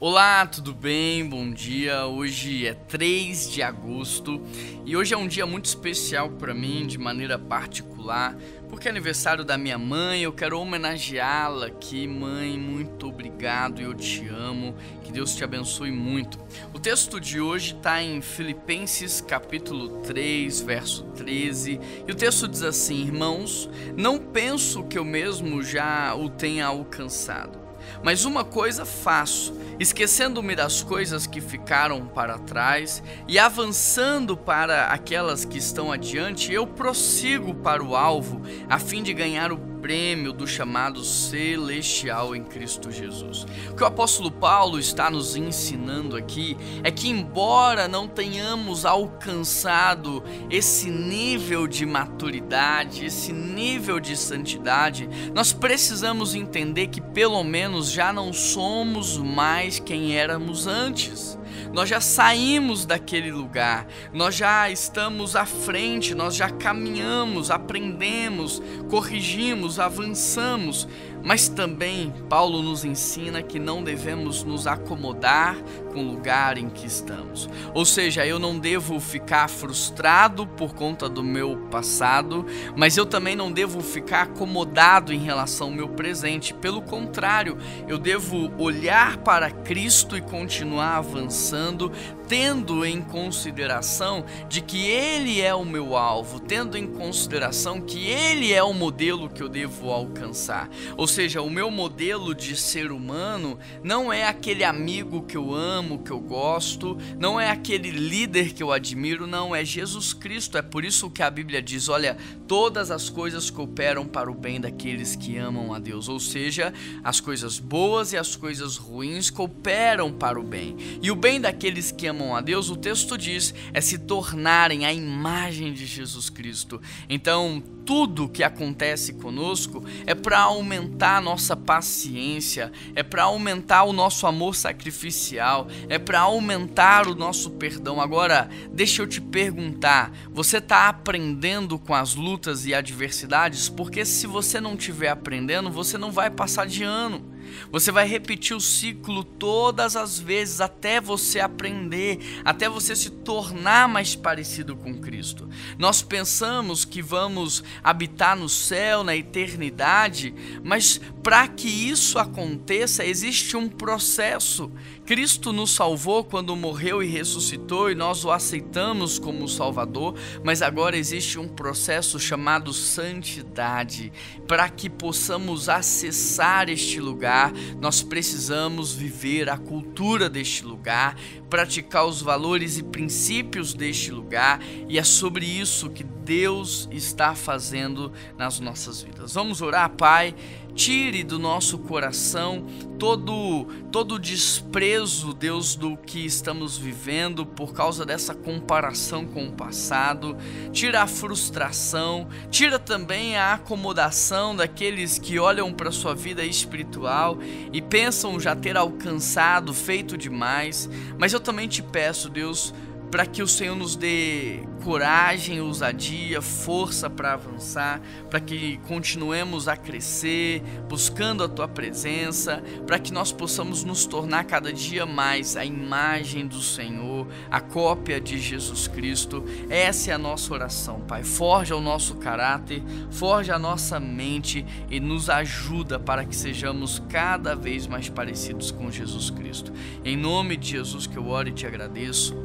Olá, tudo bem? Bom dia. Hoje é 3 de agosto e hoje é um dia muito especial para mim de maneira particular, porque é aniversário da minha mãe. Eu quero homenageá-la aqui, mãe. Muito obrigado, eu te amo. Que Deus te abençoe muito. O texto de hoje está em Filipenses capítulo 3, verso 13, e o texto diz assim: Irmãos, não penso que eu mesmo já o tenha alcançado mas uma coisa faço, esquecendo-me das coisas que ficaram para trás e avançando para aquelas que estão adiante, eu prossigo para o alvo, a fim de ganhar o prêmio do chamado celestial em Cristo Jesus. O que o apóstolo Paulo está nos ensinando aqui é que, embora não tenhamos alcançado esse nível de maturidade, esse nível de santidade, nós precisamos entender que, pelo menos, já não somos mais quem éramos antes nós já saímos daquele lugar, nós já estamos à frente, nós já caminhamos, aprendemos, corrigimos, avançamos, mas também Paulo nos ensina que não devemos nos acomodar com o lugar em que estamos. Ou seja, eu não devo ficar frustrado por conta do meu passado, mas eu também não devo ficar acomodado em relação ao meu presente. Pelo contrário, eu devo olhar para Cristo e continuar avançando, tendo em consideração de que ele é o meu alvo, tendo em consideração que ele é o modelo que eu devo alcançar. Ou seja, o meu modelo de ser humano não é aquele amigo que eu amo, que eu gosto, não é aquele líder que eu admiro, não, é Jesus Cristo. É por isso que a Bíblia diz: olha, todas as coisas cooperam para o bem daqueles que amam a Deus. Ou seja, as coisas boas e as coisas ruins cooperam para o bem. E o bem daqueles que amam a Deus, o texto diz, é se tornarem a imagem de Jesus Cristo. Então, tudo que acontece conosco é para aumentar a nossa paciência, é para aumentar o nosso amor sacrificial, é para aumentar o nosso perdão. Agora, deixa eu te perguntar: você está aprendendo com as lutas e adversidades? Porque se você não estiver aprendendo, você não vai passar de ano. Você vai repetir o ciclo todas as vezes até você aprender, até você se tornar mais parecido com Cristo. Nós pensamos que vamos habitar no céu, na eternidade, mas para que isso aconteça, existe um processo. Cristo nos salvou quando morreu e ressuscitou e nós o aceitamos como Salvador, mas agora existe um processo chamado santidade. Para que possamos acessar este lugar, nós precisamos viver a cultura deste lugar, praticar os valores e princípios deste lugar, e é sobre isso que Deus está fazendo nas nossas vidas. Vamos orar, Pai. Tire do nosso coração todo todo desprezo, Deus, do que estamos vivendo por causa dessa comparação com o passado. Tira a frustração, tira também a acomodação daqueles que olham para sua vida espiritual e pensam já ter alcançado, feito demais. Mas eu também te peço, Deus, para que o Senhor nos dê coragem, ousadia, força para avançar, para que continuemos a crescer, buscando a tua presença, para que nós possamos nos tornar cada dia mais a imagem do Senhor, a cópia de Jesus Cristo. Essa é a nossa oração, Pai. Forja o nosso caráter, forja a nossa mente e nos ajuda para que sejamos cada vez mais parecidos com Jesus Cristo. Em nome de Jesus que eu oro e te agradeço.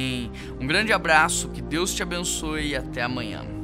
Amém. Um grande abraço, que Deus te abençoe e até amanhã.